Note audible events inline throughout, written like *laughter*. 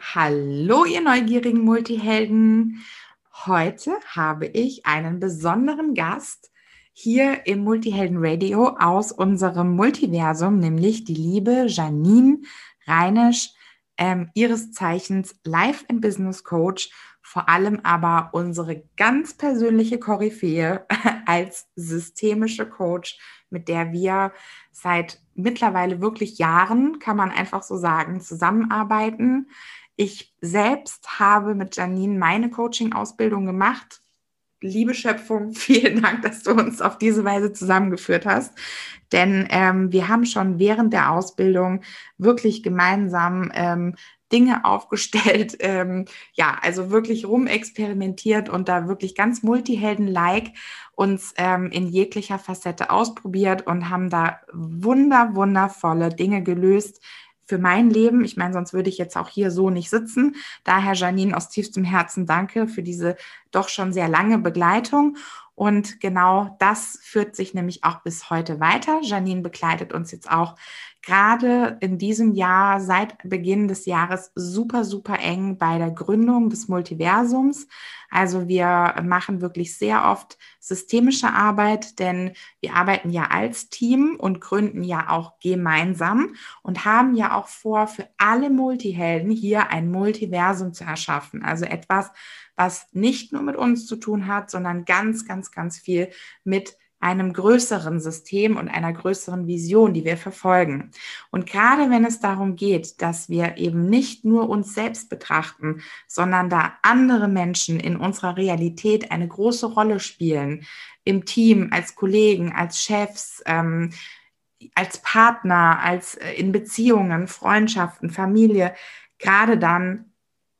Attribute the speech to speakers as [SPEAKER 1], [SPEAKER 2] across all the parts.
[SPEAKER 1] Hallo, ihr neugierigen Multihelden. Heute habe ich einen besonderen Gast hier im Multihelden Radio aus unserem Multiversum, nämlich die liebe Janine Reinisch, ähm, ihres Zeichens Life and Business Coach, vor allem aber unsere ganz persönliche Koryphäe *laughs* als systemische Coach, mit der wir seit mittlerweile wirklich Jahren, kann man einfach so sagen, zusammenarbeiten. Ich selbst habe mit Janine meine Coaching-Ausbildung gemacht. Liebe Schöpfung, *laughs* vielen Dank, dass du uns auf diese Weise zusammengeführt hast. Denn ähm, wir haben schon während der Ausbildung wirklich gemeinsam ähm, Dinge *laughs* aufgestellt, ähm, ja, also wirklich rumexperimentiert und da wirklich ganz Multihelden-like uns ähm, in jeglicher Facette ausprobiert und haben da wunder, wundervolle Dinge gelöst, für mein Leben. Ich meine, sonst würde ich jetzt auch hier so nicht sitzen. Daher, Janine, aus tiefstem Herzen danke für diese doch schon sehr lange Begleitung. Und genau das führt sich nämlich auch bis heute weiter. Janine begleitet uns jetzt auch gerade in diesem Jahr, seit Beginn des Jahres, super, super eng bei der Gründung des Multiversums. Also wir machen wirklich sehr oft systemische Arbeit, denn wir arbeiten ja als Team und gründen ja auch gemeinsam und haben ja auch vor, für alle Multihelden hier ein Multiversum zu erschaffen. Also etwas, was nicht nur mit uns zu tun hat, sondern ganz, ganz, ganz viel mit einem größeren System und einer größeren Vision, die wir verfolgen. Und gerade wenn es darum geht, dass wir eben nicht nur uns selbst betrachten, sondern da andere Menschen in unserer Realität eine große Rolle spielen, im Team, als Kollegen, als Chefs, ähm, als Partner, als äh, in Beziehungen, Freundschaften, Familie, gerade dann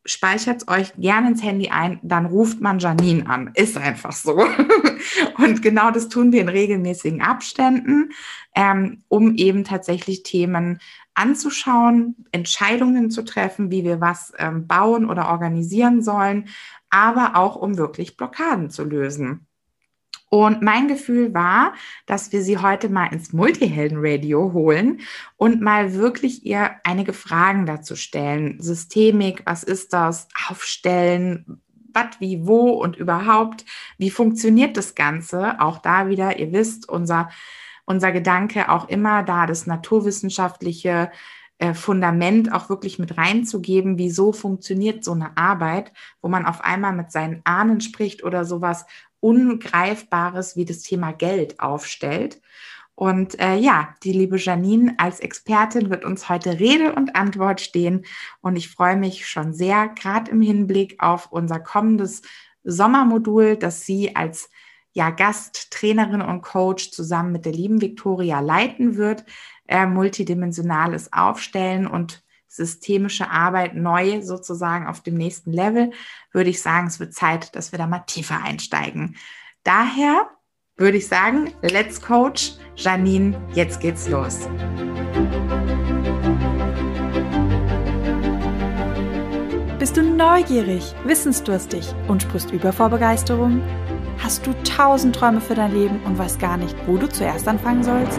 [SPEAKER 1] speichert euch gerne ins Handy ein, dann ruft man Janine an. Ist einfach so. *laughs* Und genau das tun wir in regelmäßigen Abständen, ähm, um eben tatsächlich Themen anzuschauen, Entscheidungen zu treffen, wie wir was ähm, bauen oder organisieren sollen, aber auch um wirklich Blockaden zu lösen. Und mein Gefühl war, dass wir sie heute mal ins Multihelden-Radio holen und mal wirklich ihr einige Fragen dazu stellen. Systemik, was ist das? Aufstellen, was, wie, wo und überhaupt. Wie funktioniert das Ganze? Auch da wieder, ihr wisst, unser, unser Gedanke auch immer da, das naturwissenschaftliche äh, Fundament auch wirklich mit reinzugeben, wieso funktioniert so eine Arbeit, wo man auf einmal mit seinen Ahnen spricht oder sowas Ungreifbares wie das Thema Geld aufstellt. Und äh, ja, die liebe Janine als Expertin wird uns heute Rede und Antwort stehen. Und ich freue mich schon sehr, gerade im Hinblick auf unser kommendes Sommermodul, das sie als ja, Gasttrainerin und Coach zusammen mit der lieben Victoria leiten wird, äh, multidimensionales Aufstellen und systemische Arbeit neu sozusagen auf dem nächsten Level, würde ich sagen, es wird Zeit, dass wir da mal tiefer einsteigen. Daher würde ich sagen, let's coach. Janine, jetzt geht's los.
[SPEAKER 2] Bist du neugierig, wissensdurstig und sprichst über vor Begeisterung? Hast du tausend Träume für dein Leben und weißt gar nicht, wo du zuerst anfangen sollst?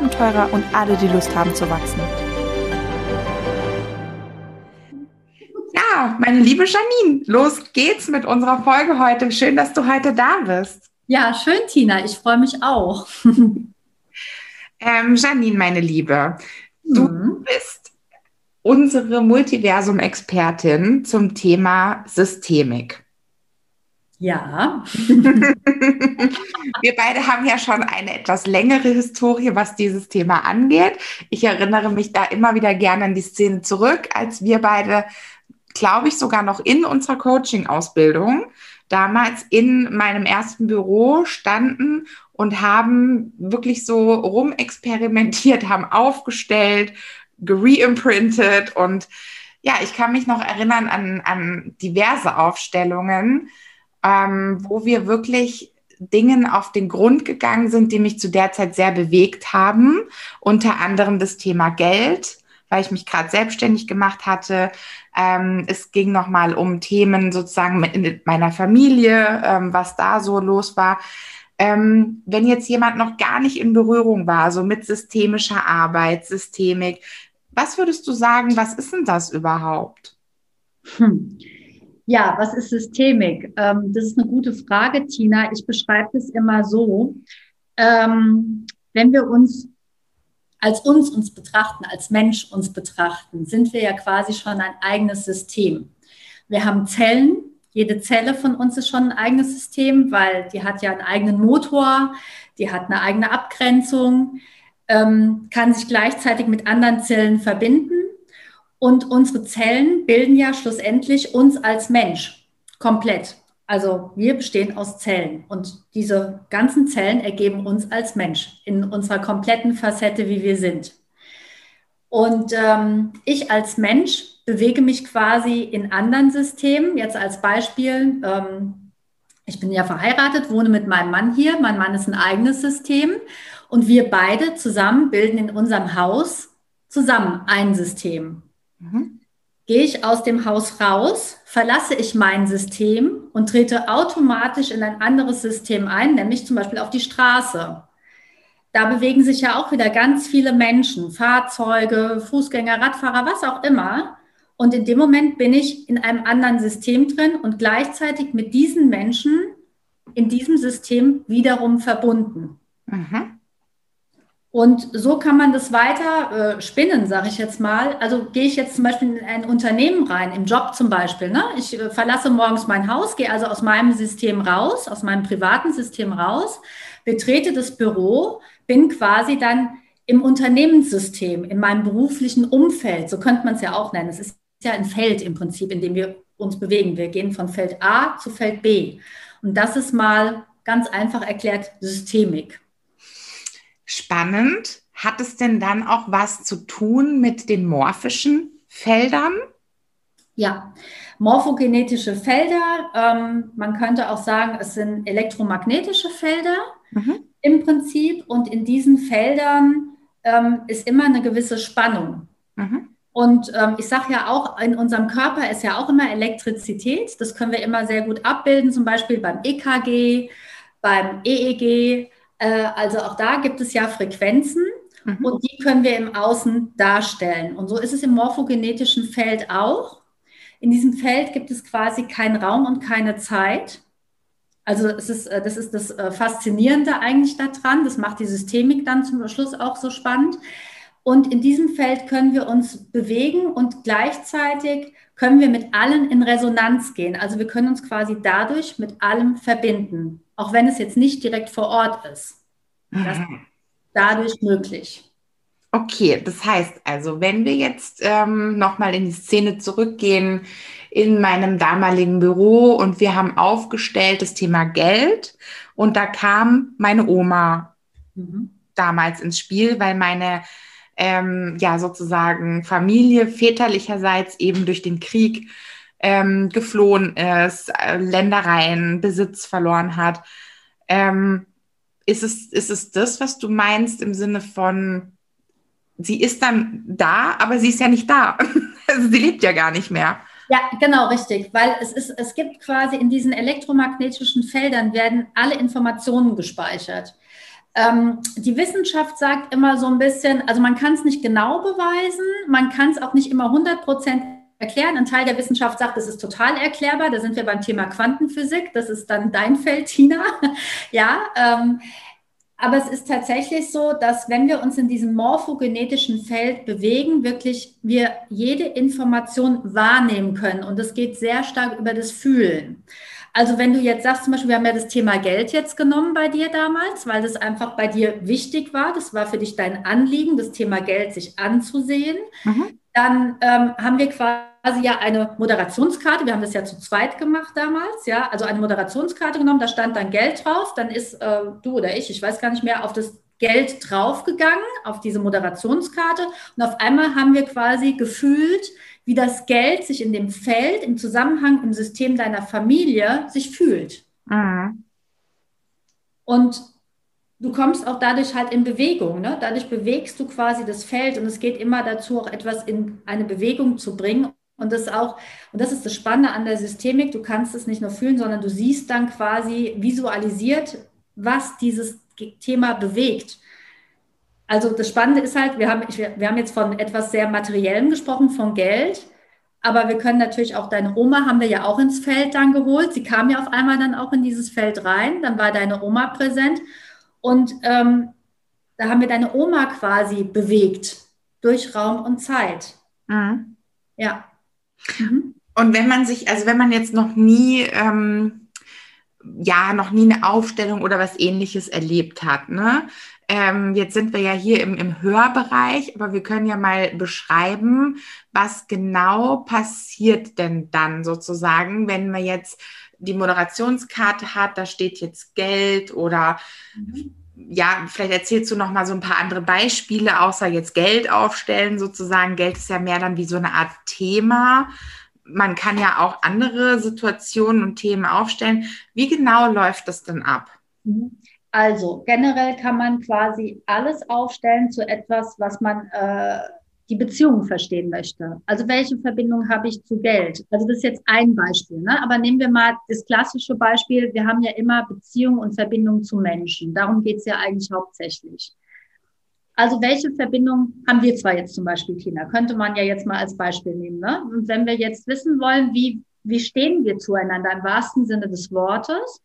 [SPEAKER 2] Abenteurer und alle, die Lust haben zu wachsen.
[SPEAKER 1] Ja, meine liebe Janine, los geht's mit unserer Folge heute. Schön, dass du heute da bist.
[SPEAKER 3] Ja, schön, Tina. Ich freue mich auch. *laughs*
[SPEAKER 1] ähm, Janine, meine Liebe, du mhm. bist unsere Multiversum-Expertin zum Thema Systemik.
[SPEAKER 3] Ja. *laughs*
[SPEAKER 1] Wir beide haben ja schon eine etwas längere Historie, was dieses Thema angeht. Ich erinnere mich da immer wieder gerne an die Szene zurück, als wir beide, glaube ich, sogar noch in unserer Coaching-Ausbildung damals in meinem ersten Büro standen und haben wirklich so rumexperimentiert, haben aufgestellt, gereimprintet und Ja, ich kann mich noch erinnern an, an diverse Aufstellungen, ähm, wo wir wirklich Dingen auf den Grund gegangen sind, die mich zu der Zeit sehr bewegt haben. Unter anderem das Thema Geld, weil ich mich gerade selbstständig gemacht hatte. Ähm, es ging nochmal um Themen sozusagen mit meiner Familie, ähm, was da so los war. Ähm, wenn jetzt jemand noch gar nicht in Berührung war, so mit systemischer Arbeit, Systemik, was würdest du sagen, was ist denn das überhaupt?
[SPEAKER 3] Hm. Ja, was ist Systemik? Ähm, das ist eine gute Frage, Tina. Ich beschreibe das immer so. Ähm, wenn wir uns als uns uns betrachten, als Mensch uns betrachten, sind wir ja quasi schon ein eigenes System. Wir haben Zellen. Jede Zelle von uns ist schon ein eigenes System, weil die hat ja einen eigenen Motor, die hat eine eigene Abgrenzung, ähm, kann sich gleichzeitig mit anderen Zellen verbinden. Und unsere Zellen bilden ja schlussendlich uns als Mensch komplett. Also wir bestehen aus Zellen und diese ganzen Zellen ergeben uns als Mensch in unserer kompletten Facette, wie wir sind. Und ähm, ich als Mensch bewege mich quasi in anderen Systemen. Jetzt als Beispiel, ähm, ich bin ja verheiratet, wohne mit meinem Mann hier. Mein Mann ist ein eigenes System und wir beide zusammen bilden in unserem Haus zusammen ein System. Mhm. Gehe ich aus dem Haus raus, verlasse ich mein System und trete automatisch in ein anderes System ein, nämlich zum Beispiel auf die Straße. Da bewegen sich ja auch wieder ganz viele Menschen, Fahrzeuge, Fußgänger, Radfahrer, was auch immer. Und in dem Moment bin ich in einem anderen System drin und gleichzeitig mit diesen Menschen in diesem System wiederum verbunden. Mhm. Und so kann man das weiter äh, spinnen, sage ich jetzt mal. Also gehe ich jetzt zum Beispiel in ein Unternehmen rein, im Job zum Beispiel. Ne? Ich äh, verlasse morgens mein Haus, gehe also aus meinem System raus, aus meinem privaten System raus, betrete das Büro, bin quasi dann im Unternehmenssystem, in meinem beruflichen Umfeld. So könnte man es ja auch nennen. Es ist ja ein Feld im Prinzip, in dem wir uns bewegen. Wir gehen von Feld A zu Feld B. Und das ist mal ganz einfach erklärt Systemik.
[SPEAKER 1] Spannend. Hat es denn dann auch was zu tun mit den morphischen Feldern?
[SPEAKER 3] Ja, morphogenetische Felder. Ähm, man könnte auch sagen, es sind elektromagnetische Felder mhm. im Prinzip. Und in diesen Feldern ähm, ist immer eine gewisse Spannung. Mhm. Und ähm, ich sage ja auch, in unserem Körper ist ja auch immer Elektrizität. Das können wir immer sehr gut abbilden, zum Beispiel beim EKG, beim EEG. Äh, also auch da gibt es ja Frequenzen mhm. und die können wir im Außen darstellen. Und so ist es im morphogenetischen Feld auch. In diesem Feld gibt es quasi keinen Raum und keine Zeit. Also es ist, äh, das ist das äh, Faszinierende eigentlich daran. Das macht die Systemik dann zum Schluss auch so spannend. Und in diesem Feld können wir uns bewegen und gleichzeitig können wir mit allen in Resonanz gehen. Also wir können uns quasi dadurch mit allem verbinden auch wenn es jetzt nicht direkt vor Ort ist. Das ist mhm. dadurch möglich.
[SPEAKER 1] Okay, das heißt also, wenn wir jetzt ähm, nochmal in die Szene zurückgehen, in meinem damaligen Büro und wir haben aufgestellt das Thema Geld und da kam meine Oma mhm. damals ins Spiel, weil meine ähm, ja sozusagen Familie väterlicherseits eben durch den Krieg ähm, geflohen ist, äh, Ländereien, Besitz verloren hat. Ähm, ist, es, ist es das, was du meinst im Sinne von, sie ist dann da, aber sie ist ja nicht da. *laughs* also sie lebt ja gar nicht mehr.
[SPEAKER 3] Ja, genau, richtig. Weil es ist, es gibt quasi in diesen elektromagnetischen Feldern werden alle Informationen gespeichert. Ähm, die Wissenschaft sagt immer so ein bisschen, also man kann es nicht genau beweisen, man kann es auch nicht immer 100 Prozent erklären. Ein Teil der Wissenschaft sagt, das ist total erklärbar. Da sind wir beim Thema Quantenphysik. Das ist dann dein Feld, Tina. *laughs* ja, ähm, aber es ist tatsächlich so, dass wenn wir uns in diesem morphogenetischen Feld bewegen, wirklich wir jede Information wahrnehmen können. Und es geht sehr stark über das Fühlen. Also wenn du jetzt sagst, zum Beispiel, wir haben ja das Thema Geld jetzt genommen bei dir damals, weil das einfach bei dir wichtig war. Das war für dich dein Anliegen, das Thema Geld sich anzusehen. Mhm. Dann ähm, haben wir quasi ja eine Moderationskarte. Wir haben das ja zu zweit gemacht damals, ja. Also eine Moderationskarte genommen, da stand dann Geld drauf. Dann ist äh, du oder ich, ich weiß gar nicht mehr, auf das Geld draufgegangen, auf diese Moderationskarte. Und auf einmal haben wir quasi gefühlt, wie das Geld sich in dem Feld, im Zusammenhang, im System deiner Familie sich fühlt. Mhm. Und du kommst auch dadurch halt in Bewegung. Ne? Dadurch bewegst du quasi das Feld und es geht immer dazu, auch etwas in eine Bewegung zu bringen. Und das auch, und das ist das Spannende an der Systemik, du kannst es nicht nur fühlen, sondern du siehst dann quasi visualisiert, was dieses Thema bewegt. Also das Spannende ist halt, wir haben, wir haben jetzt von etwas sehr Materiellem gesprochen, von Geld. Aber wir können natürlich auch deine Oma haben wir ja auch ins Feld dann geholt. Sie kam ja auf einmal dann auch in dieses Feld rein. Dann war deine Oma präsent. Und ähm, da haben wir deine Oma quasi bewegt durch Raum und Zeit. Mhm. Ja.
[SPEAKER 1] Mhm. Und wenn man sich, also wenn man jetzt noch nie, ähm, ja, noch nie eine Aufstellung oder was ähnliches erlebt hat, ne? Ähm, jetzt sind wir ja hier im, im Hörbereich, aber wir können ja mal beschreiben, was genau passiert denn dann sozusagen, wenn man jetzt die Moderationskarte hat, da steht jetzt Geld oder mhm. Ja, vielleicht erzählst du noch mal so ein paar andere Beispiele, außer jetzt Geld aufstellen sozusagen. Geld ist ja mehr dann wie so eine Art Thema. Man kann ja auch andere Situationen und Themen aufstellen. Wie genau läuft das denn ab?
[SPEAKER 3] Mhm. Also generell kann man quasi alles aufstellen zu etwas, was man äh, die Beziehung verstehen möchte. Also welche Verbindung habe ich zu Geld? Also das ist jetzt ein Beispiel, ne? aber nehmen wir mal das klassische Beispiel. Wir haben ja immer Beziehung und Verbindung zu Menschen. Darum geht es ja eigentlich hauptsächlich. Also welche Verbindung haben wir zwar jetzt zum Beispiel, Tina? Könnte man ja jetzt mal als Beispiel nehmen. Ne? Und wenn wir jetzt wissen wollen, wie, wie stehen wir zueinander im wahrsten Sinne des Wortes,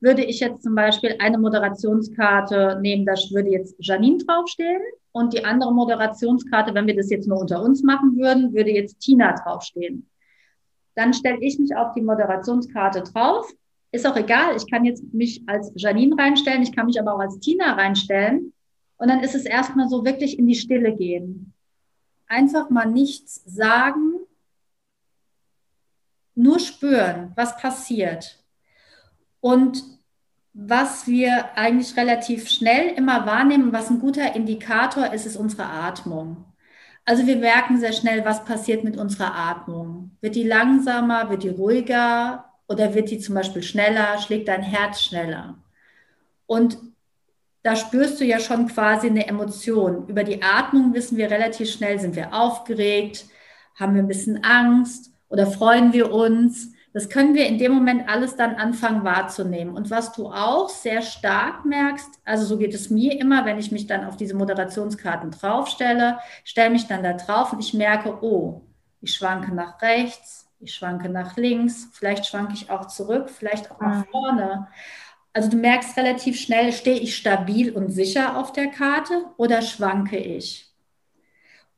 [SPEAKER 3] würde ich jetzt zum Beispiel eine Moderationskarte nehmen, da würde jetzt Janine draufstehen und die andere Moderationskarte, wenn wir das jetzt nur unter uns machen würden, würde jetzt Tina draufstehen. Dann stelle ich mich auf die Moderationskarte drauf. Ist auch egal, ich kann jetzt mich als Janine reinstellen, ich kann mich aber auch als Tina reinstellen. Und dann ist es erstmal so wirklich in die Stille gehen. Einfach mal nichts sagen, nur spüren, was passiert. Und was wir eigentlich relativ schnell immer wahrnehmen, was ein guter Indikator ist, ist unsere Atmung. Also wir merken sehr schnell, was passiert mit unserer Atmung. Wird die langsamer, wird die ruhiger oder wird die zum Beispiel schneller, schlägt dein Herz schneller? Und da spürst du ja schon quasi eine Emotion. Über die Atmung wissen wir relativ schnell, sind wir aufgeregt, haben wir ein bisschen Angst oder freuen wir uns. Das können wir in dem Moment alles dann anfangen wahrzunehmen. Und was du auch sehr stark merkst, also so geht es mir immer, wenn ich mich dann auf diese Moderationskarten draufstelle, stelle mich dann da drauf und ich merke, oh, ich schwanke nach rechts, ich schwanke nach links, vielleicht schwanke ich auch zurück, vielleicht auch nach mhm. vorne. Also du merkst relativ schnell, stehe ich stabil und sicher auf der Karte oder schwanke ich?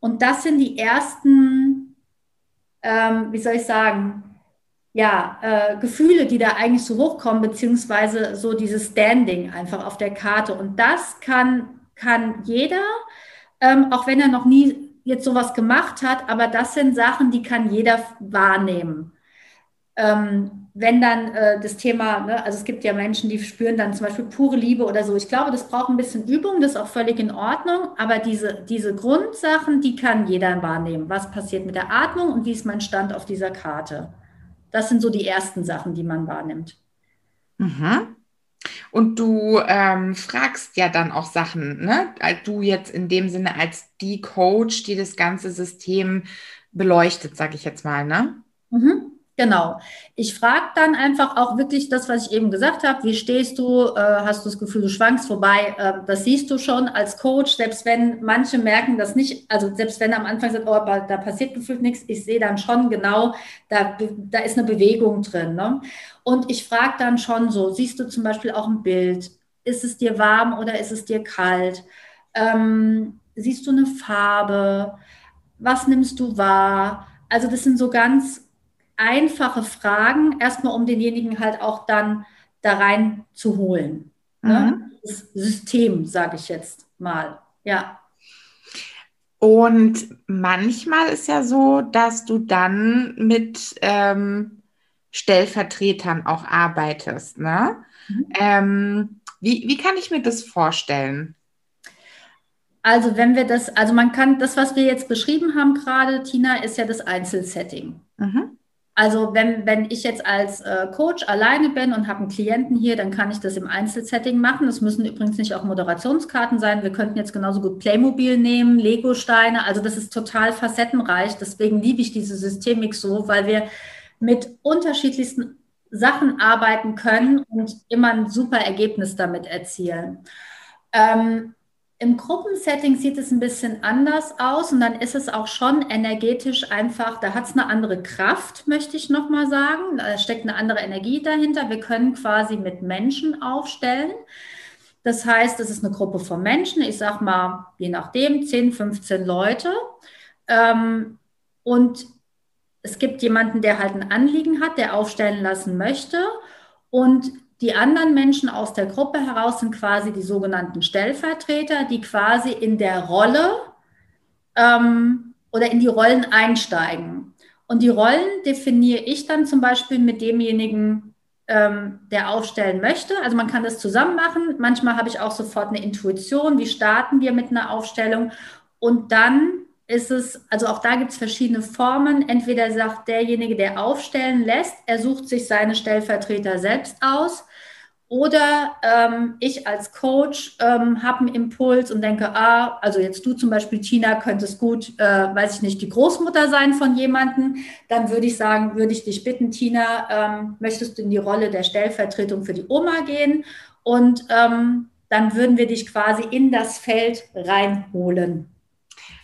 [SPEAKER 3] Und das sind die ersten, ähm, wie soll ich sagen, ja, äh, Gefühle, die da eigentlich so hochkommen, beziehungsweise so dieses Standing einfach auf der Karte. Und das kann, kann jeder, ähm, auch wenn er noch nie jetzt sowas gemacht hat, aber das sind Sachen, die kann jeder wahrnehmen. Ähm, wenn dann äh, das Thema, ne, also es gibt ja Menschen, die spüren dann zum Beispiel pure Liebe oder so. Ich glaube, das braucht ein bisschen Übung, das ist auch völlig in Ordnung, aber diese, diese Grundsachen, die kann jeder wahrnehmen. Was passiert mit der Atmung und wie ist mein Stand auf dieser Karte? Das sind so die ersten Sachen, die man wahrnimmt.
[SPEAKER 1] Mhm. Und du ähm, fragst ja dann auch Sachen, ne? Du jetzt in dem Sinne als die Coach, die das ganze System beleuchtet, sag ich jetzt mal, ne?
[SPEAKER 3] Mhm. Genau. Ich frage dann einfach auch wirklich das, was ich eben gesagt habe. Wie stehst du? Äh, hast du das Gefühl, du schwankst vorbei? Äh, das siehst du schon als Coach, selbst wenn manche merken das nicht. Also selbst wenn am Anfang sagt, oh, da passiert gefühlt nichts, ich sehe dann schon genau, da, da ist eine Bewegung drin. Ne? Und ich frage dann schon so, siehst du zum Beispiel auch ein Bild? Ist es dir warm oder ist es dir kalt? Ähm, siehst du eine Farbe? Was nimmst du wahr? Also das sind so ganz einfache Fragen, erstmal um denjenigen halt auch dann da rein zu holen. Ne? Mhm. Ne? Das System, sage ich jetzt mal. Ja.
[SPEAKER 1] Und manchmal ist ja so, dass du dann mit ähm, Stellvertretern auch arbeitest. Ne? Mhm. Ähm, wie, wie kann ich mir das vorstellen?
[SPEAKER 3] Also wenn wir das, also man kann, das, was wir jetzt beschrieben haben gerade, Tina, ist ja das Einzelsetting. Mhm. Also wenn, wenn ich jetzt als äh, Coach alleine bin und habe einen Klienten hier, dann kann ich das im Einzelsetting machen. Das müssen übrigens nicht auch Moderationskarten sein. Wir könnten jetzt genauso gut Playmobil nehmen, Lego-Steine. Also das ist total facettenreich. Deswegen liebe ich diese Systemik so, weil wir mit unterschiedlichsten Sachen arbeiten können und immer ein super Ergebnis damit erzielen. Ähm, im Gruppensetting sieht es ein bisschen anders aus und dann ist es auch schon energetisch einfach, da hat es eine andere Kraft, möchte ich nochmal sagen. Da steckt eine andere Energie dahinter. Wir können quasi mit Menschen aufstellen. Das heißt, es ist eine Gruppe von Menschen, ich sage mal, je nachdem, 10, 15 Leute. Ähm, und es gibt jemanden, der halt ein Anliegen hat, der aufstellen lassen möchte. Und die anderen Menschen aus der Gruppe heraus sind quasi die sogenannten Stellvertreter, die quasi in der Rolle ähm, oder in die Rollen einsteigen. Und die Rollen definiere ich dann zum Beispiel mit demjenigen, ähm, der aufstellen möchte. Also man kann das zusammen machen. Manchmal habe ich auch sofort eine Intuition, wie starten wir mit einer Aufstellung. Und dann ist es, also auch da gibt es verschiedene Formen. Entweder sagt derjenige, der aufstellen lässt, er sucht sich seine Stellvertreter selbst aus. Oder ähm, ich als Coach ähm, habe einen Impuls und denke, ah, also jetzt du zum Beispiel, Tina, könntest gut, äh, weiß ich nicht, die Großmutter sein von jemandem. Dann würde ich sagen, würde ich dich bitten, Tina, ähm, möchtest du in die Rolle der Stellvertretung für die Oma gehen? Und ähm, dann würden wir dich quasi in das Feld reinholen.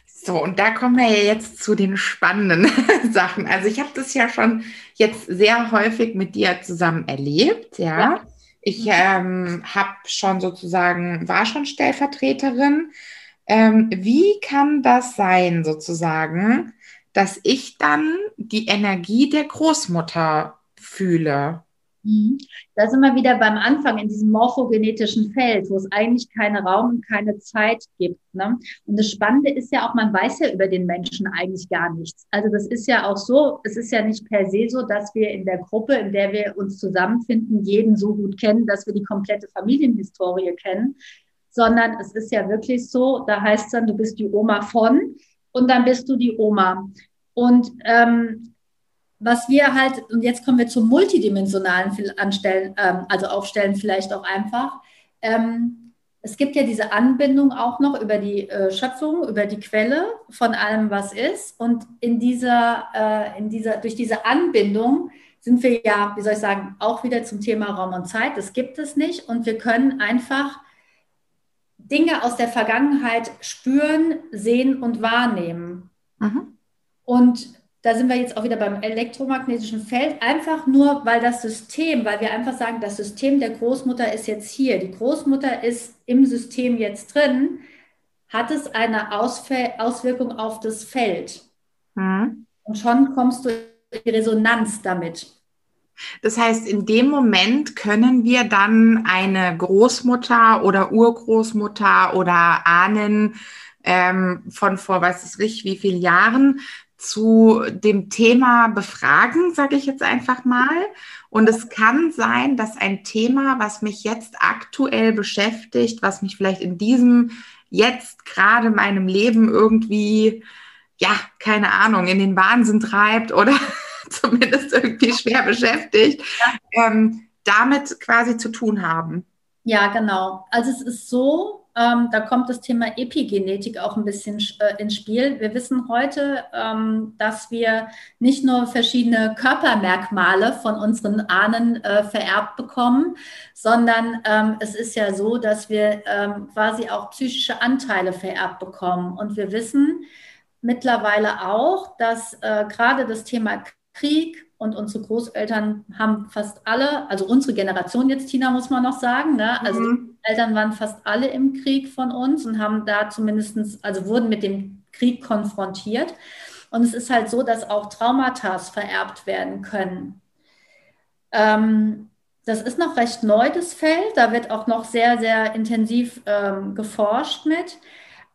[SPEAKER 1] So, und da kommen wir ja jetzt zu den spannenden *laughs* Sachen. Also ich habe das ja schon jetzt sehr häufig mit dir zusammen erlebt, ja. ja. Ich ähm, habe schon sozusagen, war schon Stellvertreterin. Ähm, wie kann das sein, sozusagen, dass ich dann die Energie der Großmutter fühle?
[SPEAKER 3] Mhm. Da sind wir wieder beim Anfang in diesem morphogenetischen Feld, wo es eigentlich keine Raum und keine Zeit gibt. Ne? Und das Spannende ist ja auch, man weiß ja über den Menschen eigentlich gar nichts. Also das ist ja auch so, es ist ja nicht per se so, dass wir in der Gruppe, in der wir uns zusammenfinden, jeden so gut kennen, dass wir die komplette Familienhistorie kennen, sondern es ist ja wirklich so, da heißt es dann, du bist die Oma von und dann bist du die Oma. Und ähm, was wir halt, und jetzt kommen wir zum multidimensionalen Anstellen, ähm, also Aufstellen vielleicht auch einfach. Ähm, es gibt ja diese Anbindung auch noch über die äh, Schöpfung, über die Quelle von allem, was ist. Und in dieser, äh, in dieser, durch diese Anbindung sind wir ja, wie soll ich sagen, auch wieder zum Thema Raum und Zeit. Das gibt es nicht. Und wir können einfach Dinge aus der Vergangenheit spüren, sehen und wahrnehmen. Mhm. Und da sind wir jetzt auch wieder beim elektromagnetischen Feld, einfach nur, weil das System, weil wir einfach sagen, das System der Großmutter ist jetzt hier, die Großmutter ist im System jetzt drin, hat es eine Ausfäll Auswirkung auf das Feld. Mhm. Und schon kommst du in die Resonanz damit.
[SPEAKER 1] Das heißt, in dem Moment können wir dann eine Großmutter oder Urgroßmutter oder Ahnen ähm, von vor weiß ich wie vielen Jahren zu dem Thema befragen, sage ich jetzt einfach mal. Und es kann sein, dass ein Thema, was mich jetzt aktuell beschäftigt, was mich vielleicht in diesem jetzt gerade meinem Leben irgendwie, ja, keine Ahnung, in den Wahnsinn treibt oder *laughs* zumindest irgendwie schwer beschäftigt, ähm, damit quasi zu tun haben.
[SPEAKER 3] Ja, genau. Also es ist so, ähm, da kommt das Thema Epigenetik auch ein bisschen äh, ins Spiel. Wir wissen heute, ähm, dass wir nicht nur verschiedene Körpermerkmale von unseren Ahnen äh, vererbt bekommen, sondern ähm, es ist ja so, dass wir ähm, quasi auch psychische Anteile vererbt bekommen. Und wir wissen mittlerweile auch, dass äh, gerade das Thema Krieg, und unsere Großeltern haben fast alle, also unsere Generation jetzt, Tina, muss man noch sagen, ne? also mhm. Eltern waren fast alle im Krieg von uns und haben da zumindest, also wurden mit dem Krieg konfrontiert. Und es ist halt so, dass auch Traumata vererbt werden können. Ähm, das ist noch recht neu, das Feld. Da wird auch noch sehr, sehr intensiv ähm, geforscht mit.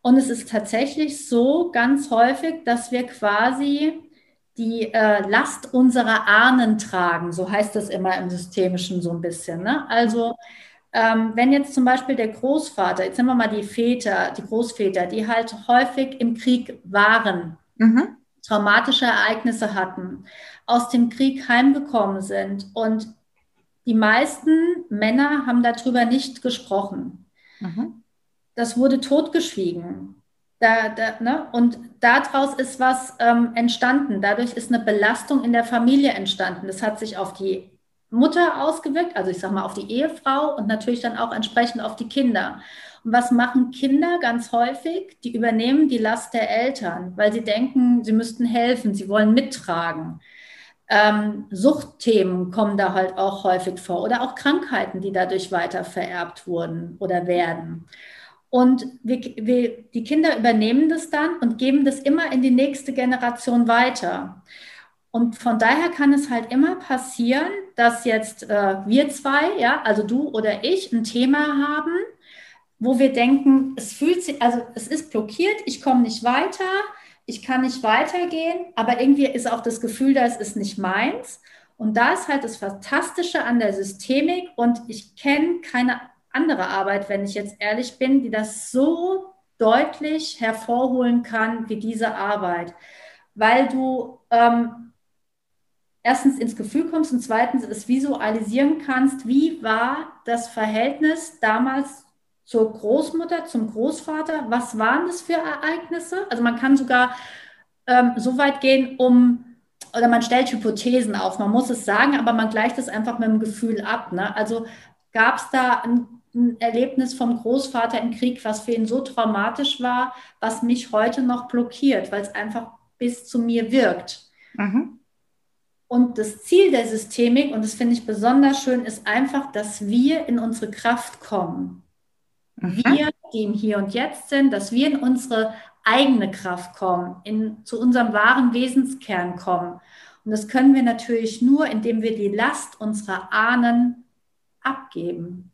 [SPEAKER 3] Und es ist tatsächlich so ganz häufig, dass wir quasi die äh, Last unserer Ahnen tragen, so heißt das immer im Systemischen so ein bisschen. Ne? Also Ähm, wenn jetzt zum Beispiel der Großvater, jetzt nehmen wir mal die Väter, die Großväter, die halt häufig im Krieg waren, mhm. traumatische Ereignisse hatten, aus dem Krieg heimgekommen sind und die meisten Männer haben darüber nicht gesprochen. Mhm. Das wurde totgeschwiegen. Da, da, ne? Und daraus ist was ähm, entstanden. Dadurch ist eine Belastung in der Familie entstanden. Das hat sich auf die Mutter ausgewirkt, also ich sage mal auf die Ehefrau und natürlich dann auch entsprechend auf die Kinder. Und was machen Kinder ganz häufig? Die übernehmen die Last der Eltern, weil sie denken, sie müssten helfen, sie wollen mittragen. Ähm, Suchtthemen kommen da halt auch häufig vor oder auch Krankheiten, die dadurch weiter vererbt wurden oder werden. Und wir, wir, die Kinder übernehmen das dann und geben das immer in die nächste Generation weiter. Und von daher kann es halt immer passieren, dass jetzt äh, wir zwei, ja, also du oder ich, ein Thema haben, wo wir denken, es fühlt sich, also es ist blockiert, ich komme nicht weiter, ich kann nicht weitergehen, aber irgendwie ist auch das Gefühl da, es ist nicht meins. Und da ist halt das Fantastische an der Systemik und ich kenne keine andere Arbeit, wenn ich jetzt ehrlich bin, die das so deutlich hervorholen kann wie diese Arbeit, weil du ähm, erstens ins Gefühl kommst und zweitens es visualisieren kannst, wie war das Verhältnis damals zur Großmutter, zum Großvater, was waren das für Ereignisse? Also man kann sogar ähm, so weit gehen, um oder man stellt Hypothesen auf, man muss es sagen, aber man gleicht es einfach mit dem Gefühl ab. Ne? Also gab es da ein ein Erlebnis vom Großvater im Krieg, was für ihn so traumatisch war, was mich heute noch blockiert, weil es einfach bis zu mir wirkt. Mhm. Und das Ziel der Systemik, und das finde ich besonders schön, ist einfach, dass wir in unsere Kraft kommen. Mhm. Wir, die im Hier und Jetzt sind, dass wir in unsere eigene Kraft kommen, in, zu unserem wahren Wesenskern kommen. Und das können wir natürlich nur, indem wir die Last unserer Ahnen abgeben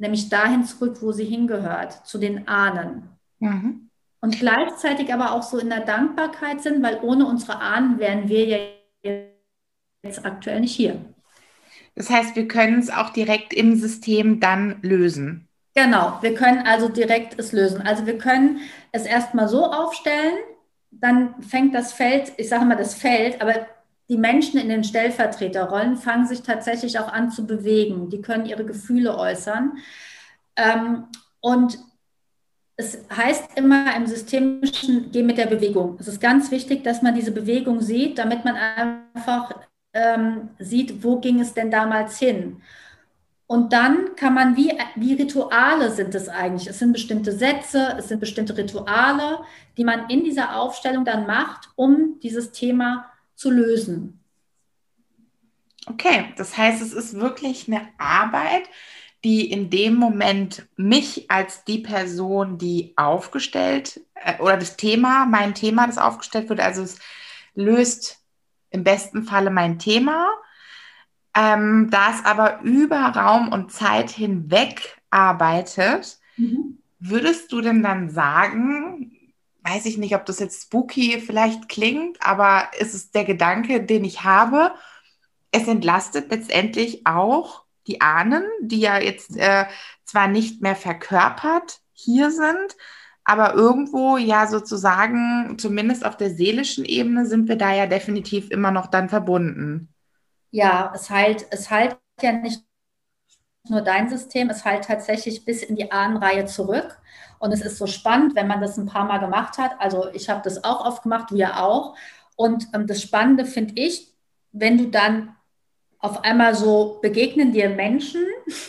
[SPEAKER 3] nämlich dahin zurück, wo sie hingehört, zu den Ahnen. Mhm. Und gleichzeitig aber auch so in der Dankbarkeit sind, weil ohne unsere Ahnen wären wir ja jetzt aktuell nicht hier.
[SPEAKER 1] Das heißt, wir können es auch direkt im System dann lösen.
[SPEAKER 3] Genau, wir können also direkt es lösen. Also wir können es erstmal so aufstellen, dann fängt das Feld, ich sage mal das Feld, aber die Menschen in den Stellvertreterrollen fangen sich tatsächlich auch an zu bewegen. Die können ihre Gefühle äußern. Ähm, und es heißt immer im Systemischen, geh mit der Bewegung. Es ist ganz wichtig, dass man diese Bewegung sieht, damit man einfach ähm, sieht, wo ging es denn damals hin. Und dann kann man, wie, wie Rituale sind es eigentlich? Es sind bestimmte Sätze, es sind bestimmte Rituale, die man in dieser Aufstellung dann macht, um dieses Thema zu lösen.
[SPEAKER 1] Okay, das heißt, es ist wirklich eine Arbeit, die in dem Moment mich als die Person, die aufgestellt äh, oder das Thema, mein Thema, das aufgestellt wird, also es löst im besten Falle mein Thema, ähm, da es aber über Raum und Zeit hinweg arbeitet, mhm. würdest du denn dann sagen, weiß ich nicht, ob das jetzt spooky vielleicht klingt, aber es ist der Gedanke, den ich habe. Es entlastet letztendlich auch die Ahnen, die ja jetzt äh, zwar nicht mehr verkörpert hier sind, aber irgendwo ja sozusagen, zumindest auf der seelischen Ebene, sind wir da ja definitiv immer noch dann verbunden.
[SPEAKER 3] Ja, es heilt, es heilt ja nicht nur dein System, es heilt tatsächlich bis in die Ahnenreihe zurück. Und es ist so spannend, wenn man das ein paar Mal gemacht hat. Also ich habe das auch oft gemacht, du ja auch. Und ähm, das Spannende finde ich, wenn du dann auf einmal so begegnen dir Menschen,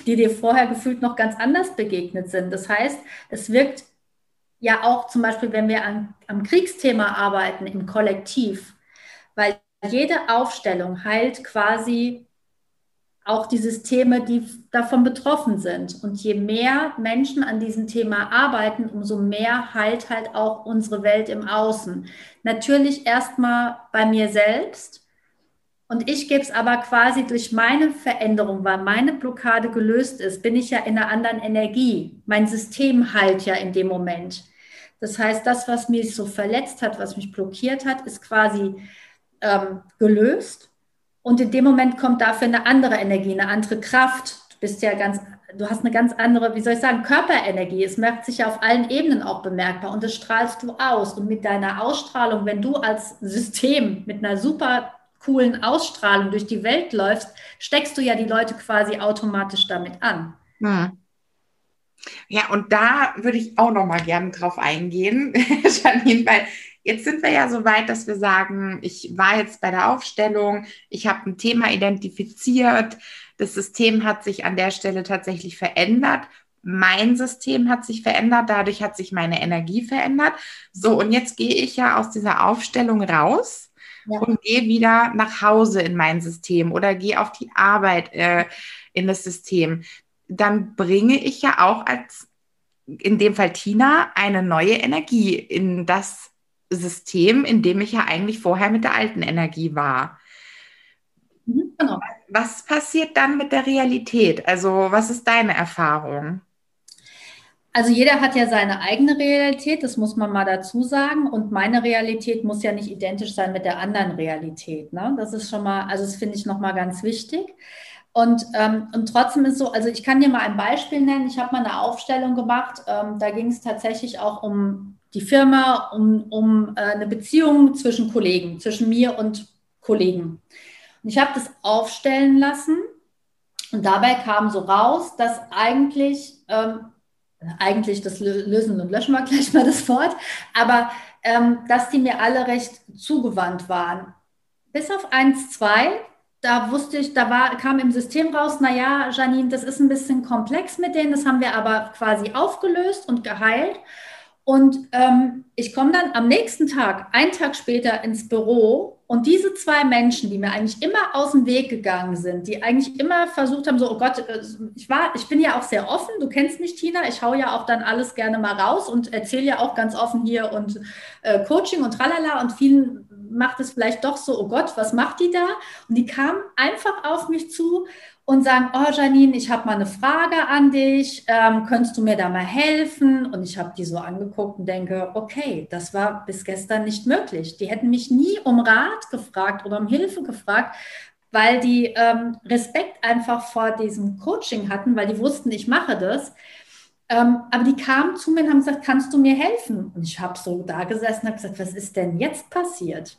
[SPEAKER 3] die dir vorher gefühlt noch ganz anders begegnet sind. Das heißt, es wirkt ja auch zum Beispiel, wenn wir an, am Kriegsthema arbeiten im Kollektiv, weil jede Aufstellung heilt quasi auch die Systeme, die davon betroffen sind. Und je mehr Menschen an diesem Thema arbeiten, umso mehr heilt halt auch unsere Welt im Außen. Natürlich erstmal bei mir selbst. Und ich gebe es aber quasi durch meine Veränderung, weil meine Blockade gelöst ist, bin ich ja in einer anderen Energie. Mein System heilt ja in dem Moment. Das heißt, das, was mich so verletzt hat, was mich blockiert hat, ist quasi ähm, gelöst und in dem Moment kommt dafür eine andere Energie, eine andere Kraft. bist ja ganz, du hast eine ganz andere, wie soll ich sagen, Körperenergie. Es merkt sich ja auf allen Ebenen auch bemerkbar und das strahlst du aus. Und mit deiner Ausstrahlung, wenn du als System mit einer super coolen Ausstrahlung durch die Welt läufst, steckst du ja die Leute quasi automatisch damit an.
[SPEAKER 1] Hm. Ja, und da würde ich auch noch mal gerne drauf eingehen, *laughs* Janine, weil jetzt sind wir ja so weit, dass wir sagen, ich war jetzt bei der Aufstellung, ich habe ein Thema identifiziert, das System hat sich an der Stelle tatsächlich verändert. Mein System hat sich verändert, dadurch hat sich meine Energie verändert. So, und jetzt gehe ich ja aus dieser Aufstellung raus ja. und gehe wieder nach Hause in mein System oder gehe auf die Arbeit äh, in das System. Dann bringe ich ja auch als, in dem Fall Tina, eine neue Energie in das System, in dem ich ja eigentlich vorher mit der alten Energie war. Mhm, genau. Was passiert dann mit der Realität? Also, was ist deine Erfahrung?
[SPEAKER 3] Also jeder hat ja seine eigene Realität, das muss man mal dazu sagen. Und meine Realität muss ja nicht identisch sein mit der anderen Realität. Ne? Das ist schon mal, also das finde ich nochmal ganz wichtig. Und, ähm, und trotzdem ist so, also ich kann dir mal ein Beispiel nennen. Ich habe mal eine Aufstellung gemacht. Ähm, da ging es tatsächlich auch um die Firma, um, um äh, eine Beziehung zwischen Kollegen, zwischen mir und Kollegen. Und ich habe das aufstellen lassen. Und dabei kam so raus, dass eigentlich ähm, eigentlich das Lösen und Löschen war gleich mal das Wort, aber ähm, dass die mir alle recht zugewandt waren. Bis auf eins, zwei, da wusste ich, da war, kam im System raus, naja, Janine, das ist ein bisschen komplex mit denen, das haben wir aber quasi aufgelöst und geheilt. Und ähm, ich komme dann am nächsten Tag, einen Tag später, ins Büro. Und diese zwei Menschen, die mir eigentlich immer aus dem Weg gegangen sind, die eigentlich immer versucht haben, so, oh Gott, äh, ich war, ich bin ja auch sehr offen, du kennst mich, Tina, ich hau ja auch dann alles gerne mal raus und erzähle ja auch ganz offen hier und äh, Coaching und tralala und vielen macht es vielleicht doch so, oh Gott, was macht die da? Und die kamen einfach auf mich zu und sagen, oh Janine, ich habe mal eine Frage an dich, ähm, könntest du mir da mal helfen? Und ich habe die so angeguckt und denke, okay, das war bis gestern nicht möglich. Die hätten mich nie um Rat gefragt oder um Hilfe gefragt, weil die ähm, Respekt einfach vor diesem Coaching hatten, weil die wussten, ich mache das. Ähm, aber die kamen zu mir und haben gesagt, kannst du mir helfen? Und ich habe so da gesessen und habe gesagt, was ist denn jetzt passiert?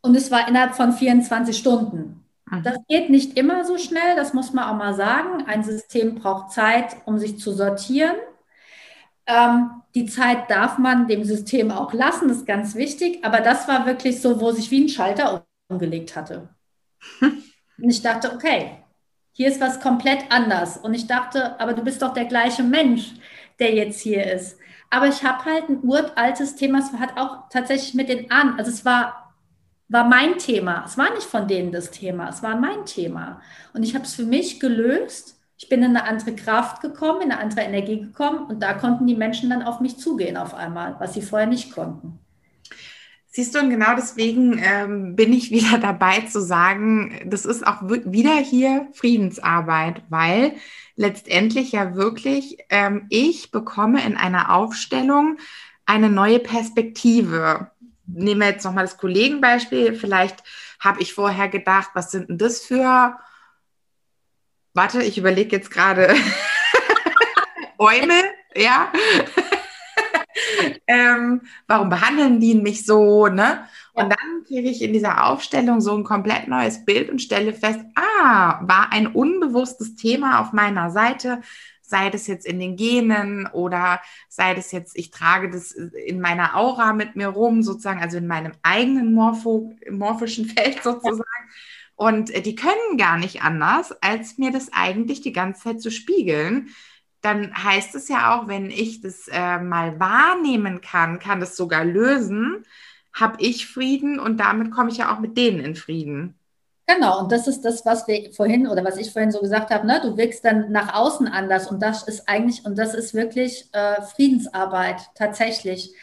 [SPEAKER 3] Und es war innerhalb von 24 Stunden. Mhm. Das geht nicht immer so schnell, das muss man auch mal sagen. Ein System braucht Zeit, um sich zu sortieren. Ähm, die Zeit darf man dem System auch lassen, das ist ganz wichtig. Aber das war wirklich so, wo sich wie ein Schalter umgelegt hatte. *laughs* Und ich dachte, okay, hier ist was komplett anders. Und ich dachte, aber du bist doch der gleiche Mensch, der jetzt hier ist. Aber ich habe halt ein uraltes Thema, es hat auch tatsächlich mit den Ahnen, also es war war mein Thema. Es war nicht von denen das Thema, es war mein Thema. Und ich habe es für mich gelöst. Ich bin in eine andere Kraft gekommen, in eine andere Energie gekommen und da konnten die Menschen dann auf mich zugehen auf einmal, was sie vorher nicht konnten.
[SPEAKER 1] Siehst du, und genau deswegen ähm, bin ich wieder *laughs* dabei zu sagen, das ist auch wieder hier Friedensarbeit, weil letztendlich ja wirklich ähm, ich bekomme in einer Aufstellung eine neue Perspektive nehmen wir jetzt nochmal das Kollegenbeispiel. Vielleicht habe ich vorher gedacht, was sind denn das für, warte, ich überlege jetzt gerade, *laughs* Bäume, ja. *laughs* ähm, warum behandeln die mich so, ne? Und dann kriege ich in dieser Aufstellung so ein komplett neues Bild und stelle fest, ah, war ein unbewusstes Thema auf meiner Seite, sei das jetzt in den Genen oder sei das jetzt, ich trage das in meiner Aura mit mir rum, sozusagen, also in meinem eigenen Morpho, morphischen Feld *laughs* sozusagen. Und äh, die können gar nicht anders, als mir das eigentlich die ganze Zeit zu spiegeln. Dann heißt es ja auch, wenn ich das äh, mal wahrnehmen kann, kann das sogar lösen, habe ich Frieden und damit komme ich ja auch mit denen in Frieden.
[SPEAKER 3] Genau, und das ist das, was wir vorhin oder was ich vorhin so gesagt habe, ne? du wirkst dann nach außen anders und das ist eigentlich, und das ist wirklich äh, Friedensarbeit tatsächlich.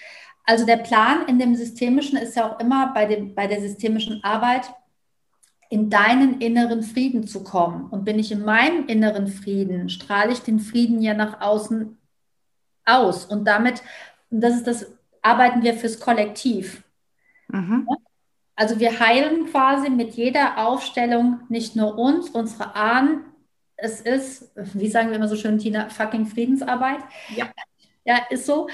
[SPEAKER 3] Also der Plan in dem Systemischen ist ja auch immer bei, dem, bei der systemischen Arbeit, in deinen inneren Frieden zu kommen. Und bin ich in meinem inneren Frieden, strahle ich den Frieden ja nach außen aus. Und damit, und das ist das, arbeiten wir fürs Kollektiv. Mhm. Also wir heilen quasi mit jeder Aufstellung nicht nur uns, unsere Ahnen, es ist, wie sagen wir immer so schön, Tina, fucking Friedensarbeit.
[SPEAKER 1] Ja.
[SPEAKER 3] Ja, ist so.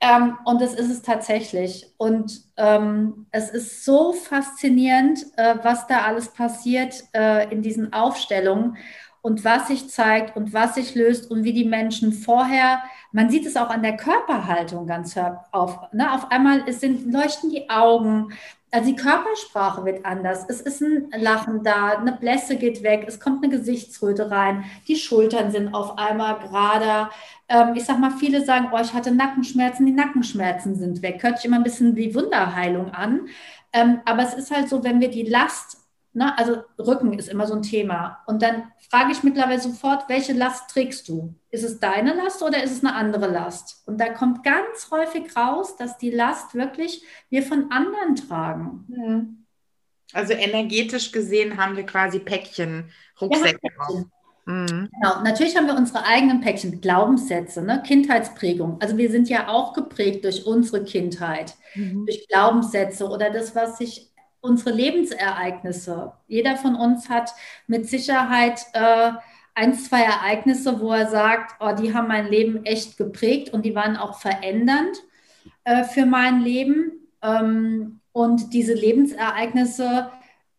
[SPEAKER 3] Ähm, und das ist es tatsächlich. Und ähm, es ist so faszinierend, äh, was da alles passiert äh, in diesen Aufstellungen und was sich zeigt und was sich löst und wie die Menschen vorher, man sieht es auch an der Körperhaltung ganz auf. Ne? Auf einmal sind, leuchten die Augen, also die Körpersprache wird anders. Es ist ein Lachen da, eine Blässe geht weg, es kommt eine Gesichtsröte rein, die Schultern sind auf einmal gerader. Ähm, ich sag mal, viele sagen, oh, ich hatte Nackenschmerzen, die Nackenschmerzen sind weg. Hört sich immer ein bisschen wie Wunderheilung an. Ähm, aber es ist halt so, wenn wir die Last Ne? Also Rücken ist immer so ein Thema. Und dann frage ich mittlerweile sofort, welche Last trägst du? Ist es deine Last oder ist es eine andere Last? Und da kommt ganz häufig raus, dass die Last wirklich wir von anderen tragen.
[SPEAKER 1] Also energetisch gesehen haben wir quasi Päckchen, Rucksäcke.
[SPEAKER 3] Päckchen. Mhm. Genau, natürlich haben wir unsere eigenen Päckchen, Glaubenssätze, ne? Kindheitsprägung. Also wir sind ja auch geprägt durch unsere Kindheit, mhm. durch Glaubenssätze oder das, was sich unsere Lebensereignisse. Jeder von uns hat mit Sicherheit äh, ein, zwei Ereignisse, wo er sagt, oh, die haben mein Leben echt geprägt und die waren auch verändernd äh, für mein Leben. Ähm, und diese Lebensereignisse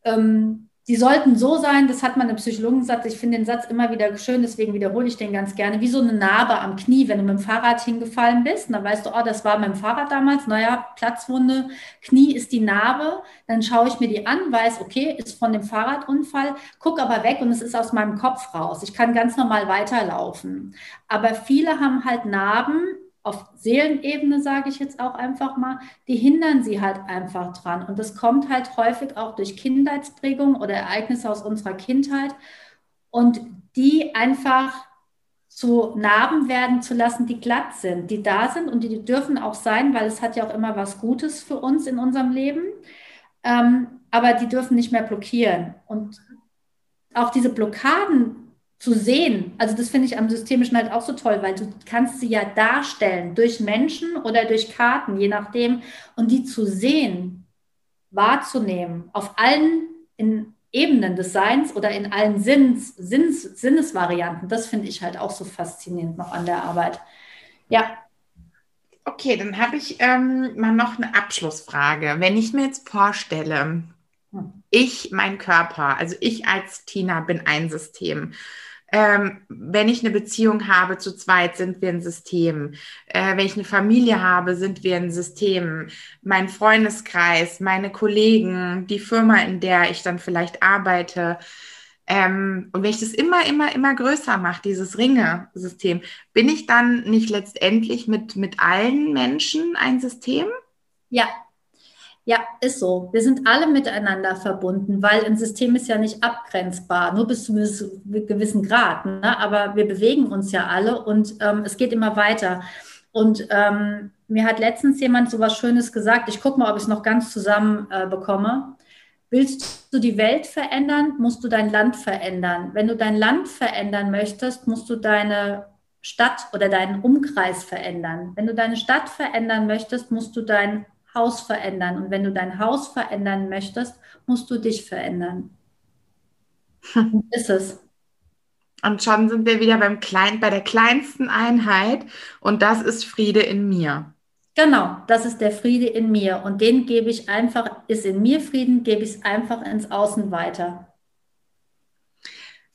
[SPEAKER 3] ähm, die sollten so sein, das hat man im Psychologensatz, ich finde den Satz immer wieder schön, deswegen wiederhole ich den ganz gerne, wie so eine Narbe am Knie, wenn du mit dem Fahrrad hingefallen bist, dann weißt du, oh, das war dem Fahrrad damals, naja, Platzwunde, Knie ist die Narbe, dann schaue ich mir die an, weiß, okay, ist von dem Fahrradunfall, guck aber weg und es ist aus meinem Kopf raus. Ich kann ganz normal weiterlaufen. Aber viele haben halt Narben, auf Seelenebene, sage ich jetzt auch einfach mal, die hindern sie halt einfach dran. Und das kommt halt häufig auch durch Kindheitsprägung oder Ereignisse aus unserer Kindheit. Und die einfach zu Narben werden zu lassen, die glatt sind, die da sind und die, die dürfen auch sein, weil es hat ja auch immer was Gutes für uns in unserem Leben. Ähm, aber die dürfen nicht mehr blockieren. Und auch diese Blockaden zu sehen. Also das finde ich am Systemischen halt auch so toll, weil du kannst sie ja darstellen durch Menschen oder durch Karten, je nachdem. Und die zu sehen, wahrzunehmen, auf allen in Ebenen des Seins oder in allen Sinns, Sinns, Sinnesvarianten, das finde ich halt auch so faszinierend noch an der Arbeit. Ja.
[SPEAKER 1] Okay, dann habe ich ähm, mal noch eine Abschlussfrage. Wenn ich mir jetzt vorstelle, hm. ich, mein Körper, also ich als Tina bin ein System ähm, wenn ich eine Beziehung habe, zu zweit sind wir ein System. Äh, wenn ich eine Familie habe, sind wir ein System. Mein Freundeskreis, meine Kollegen, die Firma, in der ich dann vielleicht arbeite. Ähm, und wenn ich das immer, immer, immer größer mache, dieses Ringe-System, bin ich dann nicht letztendlich mit, mit allen Menschen ein System?
[SPEAKER 3] Ja, ja, ist so. Wir sind alle miteinander verbunden, weil ein System ist ja nicht abgrenzbar, nur bis zu einem gewissen Grad. Ne? Aber wir bewegen uns ja alle und ähm, es geht immer weiter. Und ähm, mir hat letztens jemand so was Schönes gesagt. Ich gucke mal, ob ich es noch ganz zusammen äh, bekomme. Willst du die Welt verändern, musst du dein Land verändern. Wenn du dein Land verändern möchtest, musst du deine Stadt oder deinen Umkreis verändern. Wenn du deine Stadt verändern möchtest, musst du dein Haus verändern. Und wenn du dein Haus verändern möchtest, musst du dich verändern.
[SPEAKER 1] Hm. Ist es. Und schon sind wir wieder beim Klein, bei der kleinsten Einheit und das ist Friede in mir.
[SPEAKER 3] Genau, das ist der Friede in mir und den gebe ich einfach, ist in mir Frieden, gebe ich es einfach ins Außen weiter.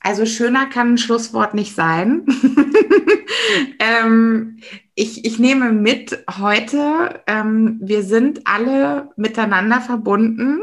[SPEAKER 1] Also schöner kann ein Schlusswort nicht sein. *laughs* ähm, ich, ich nehme mit heute, ähm, wir sind alle miteinander verbunden.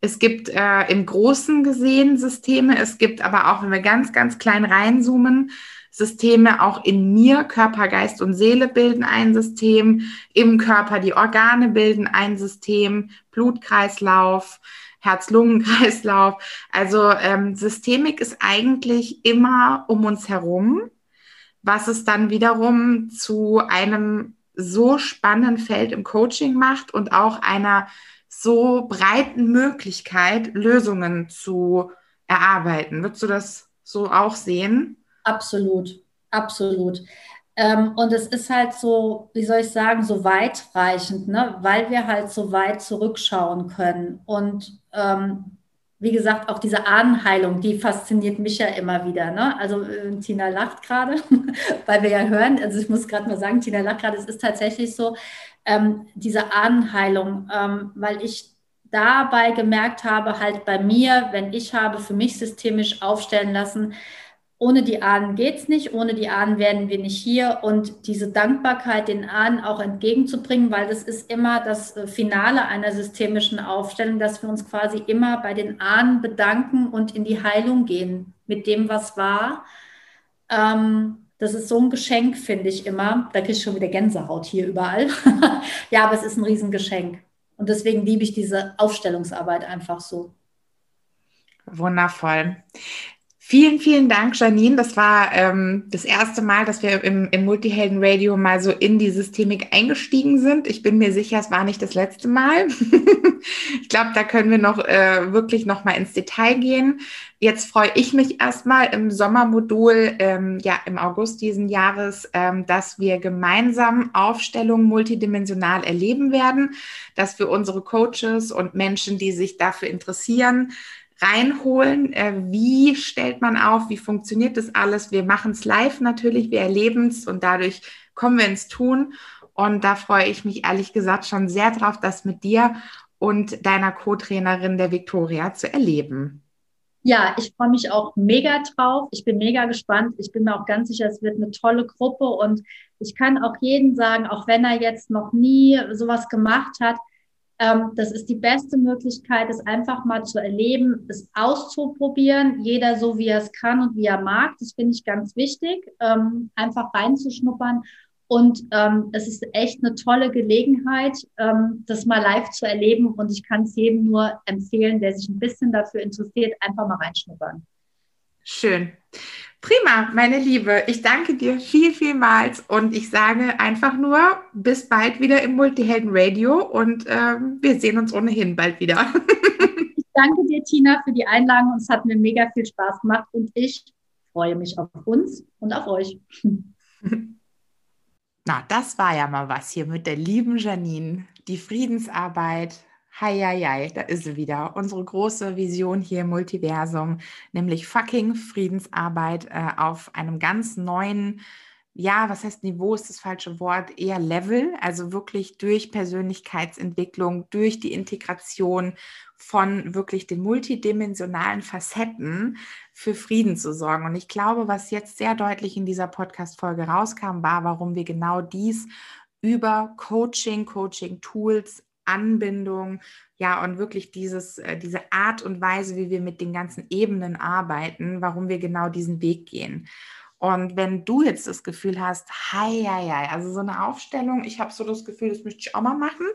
[SPEAKER 1] Es gibt äh, im Großen gesehen Systeme, es gibt aber auch, wenn wir ganz, ganz klein reinzoomen, Systeme auch in mir, Körper, Geist und Seele bilden ein System, im Körper die Organe bilden ein System, Blutkreislauf, Herz-Lungen-Kreislauf. Also ähm, Systemik ist eigentlich immer um uns herum, was es dann wiederum zu einem so spannenden Feld im Coaching macht und auch einer so breiten Möglichkeit, Lösungen zu erarbeiten. Würdest du das so auch sehen?
[SPEAKER 3] Absolut, absolut. Ähm, und es ist halt so, wie soll ich sagen, so weitreichend, ne? weil wir halt so weit zurückschauen können. Und ähm, wie gesagt, auch diese Ahnenheilung, die fasziniert mich ja immer wieder. Ne? Also äh, Tina lacht gerade, *laughs* weil wir ja hören, also ich muss gerade mal sagen, Tina lacht gerade, es ist tatsächlich so, ähm, diese Ahnenheilung, ähm, weil ich dabei gemerkt habe, halt bei mir, wenn ich habe für mich systemisch aufstellen lassen, ohne die Ahnen geht es nicht, ohne die Ahnen werden wir nicht hier. Und diese Dankbarkeit den Ahnen auch entgegenzubringen, weil das ist immer das äh, Finale einer systemischen Aufstellung, dass wir uns quasi immer bei den Ahnen bedanken und in die Heilung gehen mit dem, was war. Ähm, das ist so ein Geschenk, finde ich immer. Da kriege ich schon wieder Gänsehaut hier überall. *laughs* ja, aber es ist ein Riesengeschenk. Und deswegen liebe ich diese Aufstellungsarbeit einfach so.
[SPEAKER 1] Wundervoll. Vielen, vielen Dank, Janine. Das war ähm, das erste Mal, dass wir im, im Multihelden-Radio mal so in die Systemik eingestiegen sind. Ich bin mir sicher, es war nicht das letzte Mal. *laughs* ich glaube, da können wir noch äh, wirklich noch mal ins Detail gehen. Jetzt freue ich mich erstmal im Sommermodul, ähm, ja, im August diesen Jahres, ähm, dass wir gemeinsam Aufstellungen multidimensional erleben werden, dass wir unsere Coaches und Menschen, die sich dafür interessieren, reinholen. Äh, wie stellt man auf? Wie funktioniert das alles? Wir machen es live natürlich, wir erleben es und dadurch kommen wir ins Tun. Und da freue ich mich ehrlich gesagt schon sehr drauf, das mit dir und deiner Co-Trainerin der Victoria zu erleben.
[SPEAKER 3] Ja, ich freue mich auch mega drauf. Ich bin mega gespannt. Ich bin mir auch ganz sicher, es wird eine tolle Gruppe und ich kann auch jeden sagen, auch wenn er jetzt noch nie sowas gemacht hat, ähm, das ist die beste Möglichkeit, es einfach mal zu erleben, es auszuprobieren, jeder so wie er es kann und wie er mag. Das finde ich ganz wichtig, ähm, einfach reinzuschnuppern. Und ähm, es ist echt eine tolle Gelegenheit, das mal live zu erleben. Und ich kann es jedem nur empfehlen, der sich ein bisschen dafür interessiert, einfach mal reinschnuppern.
[SPEAKER 1] Schön. Prima, meine Liebe. Ich danke dir viel, vielmals und ich sage einfach nur bis bald wieder im Multihelden Radio und ähm, wir sehen uns ohnehin bald wieder. *laughs*
[SPEAKER 3] ich danke dir, Tina, für die Einladung. Es hat mir mega viel Spaß gemacht und ich freue mich auf uns und auf euch. *laughs*
[SPEAKER 1] Na, das war ja mal was hier mit der lieben Janine. Die Friedensarbeit Heieiei, da ist sie wieder. Unsere große Vision hier im Multiversum, nämlich fucking Friedensarbeit äh, auf einem ganz neuen, ja, was heißt Niveau ist das falsche Wort, eher Level, also wirklich durch Persönlichkeitsentwicklung, durch die Integration von wirklich den multidimensionalen Facetten für Frieden zu sorgen. Und ich glaube, was jetzt sehr deutlich in dieser Podcast-Folge rauskam, war, warum wir genau dies über Coaching, Coaching-Tools Anbindung, ja, und wirklich dieses, äh, diese Art und Weise, wie wir mit den ganzen Ebenen arbeiten, warum wir genau diesen Weg gehen. Und wenn du jetzt das Gefühl hast, hei, hei, hei, also so eine Aufstellung, ich habe so das Gefühl, das möchte ich auch mal machen,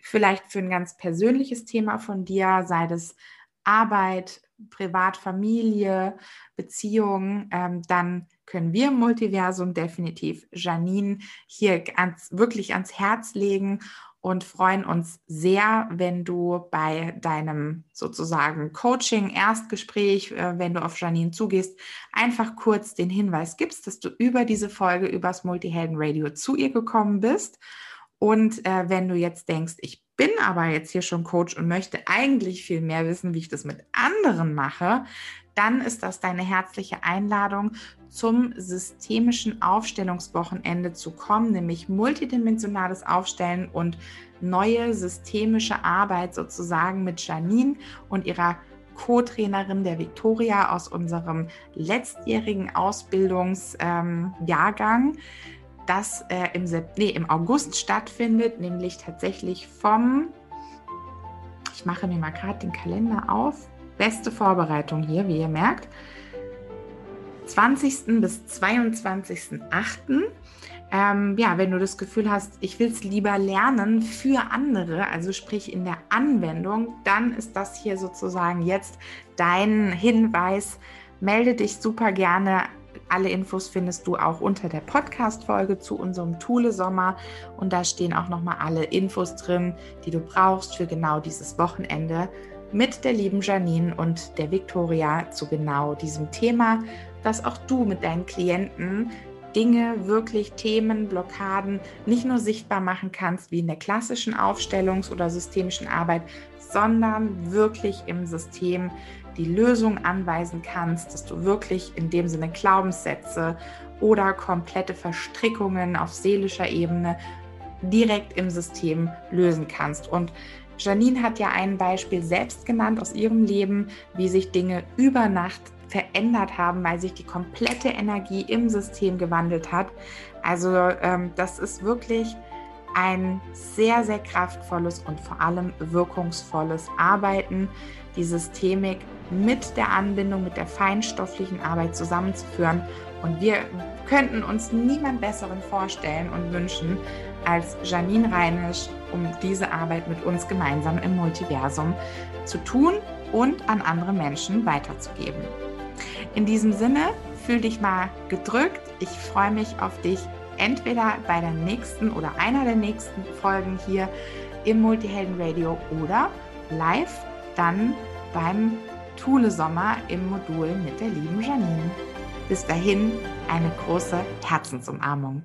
[SPEAKER 1] vielleicht für ein ganz persönliches Thema von dir, sei das Arbeit, Privat, Familie, Beziehung, ähm, dann können wir im Multiversum definitiv Janine hier ans, wirklich ans Herz legen und freuen uns sehr, wenn du bei deinem sozusagen Coaching, Erstgespräch, äh, wenn du auf Janine zugehst, einfach kurz den Hinweis gibst, dass du über diese Folge übers Multihelden Radio zu ihr gekommen bist. Und äh, wenn du jetzt denkst, ich bin aber jetzt hier schon Coach und möchte eigentlich viel mehr wissen, wie ich das mit anderen mache, dann ist das deine herzliche Einladung zum systemischen Aufstellungswochenende zu kommen, nämlich multidimensionales Aufstellen und neue systemische Arbeit sozusagen mit Janine und ihrer Co-Trainerin der Victoria aus unserem letztjährigen Ausbildungsjahrgang, ähm, das äh, im, nee, im August stattfindet, nämlich tatsächlich vom, ich mache mir mal gerade den Kalender auf, beste Vorbereitung hier, wie ihr merkt, 20. bis 22.08. Ähm, ja, wenn du das Gefühl hast, ich will es lieber lernen für andere, also sprich in der Anwendung, dann ist das hier sozusagen jetzt dein Hinweis. Melde dich super gerne. Alle Infos findest du auch unter der Podcast-Folge zu unserem Thule Sommer und da stehen auch nochmal alle Infos drin, die du brauchst für genau dieses Wochenende mit der lieben Janine und der Victoria zu genau diesem Thema dass auch du mit deinen Klienten Dinge, wirklich Themen, Blockaden nicht nur sichtbar machen kannst wie in der klassischen Aufstellungs- oder systemischen Arbeit, sondern wirklich im System die Lösung anweisen kannst, dass du wirklich in dem Sinne Glaubenssätze oder komplette Verstrickungen auf seelischer Ebene direkt im System lösen kannst. Und Janine hat ja ein Beispiel selbst genannt aus ihrem Leben, wie sich Dinge über Nacht verändert haben, weil sich die komplette Energie im System gewandelt hat. Also ähm, das ist wirklich ein sehr, sehr kraftvolles und vor allem wirkungsvolles Arbeiten, die Systemik mit der Anbindung, mit der feinstofflichen Arbeit zusammenzuführen. Und wir könnten uns niemand Besseren vorstellen und wünschen als Janine Reinisch, um diese Arbeit mit uns gemeinsam im Multiversum zu tun und an andere Menschen weiterzugeben. In diesem Sinne, fühl dich mal gedrückt. Ich freue mich auf dich entweder bei der nächsten oder einer der nächsten Folgen hier im Multihelden Radio oder live dann beim Thule Sommer im Modul mit der lieben Janine. Bis dahin eine große Herzensumarmung.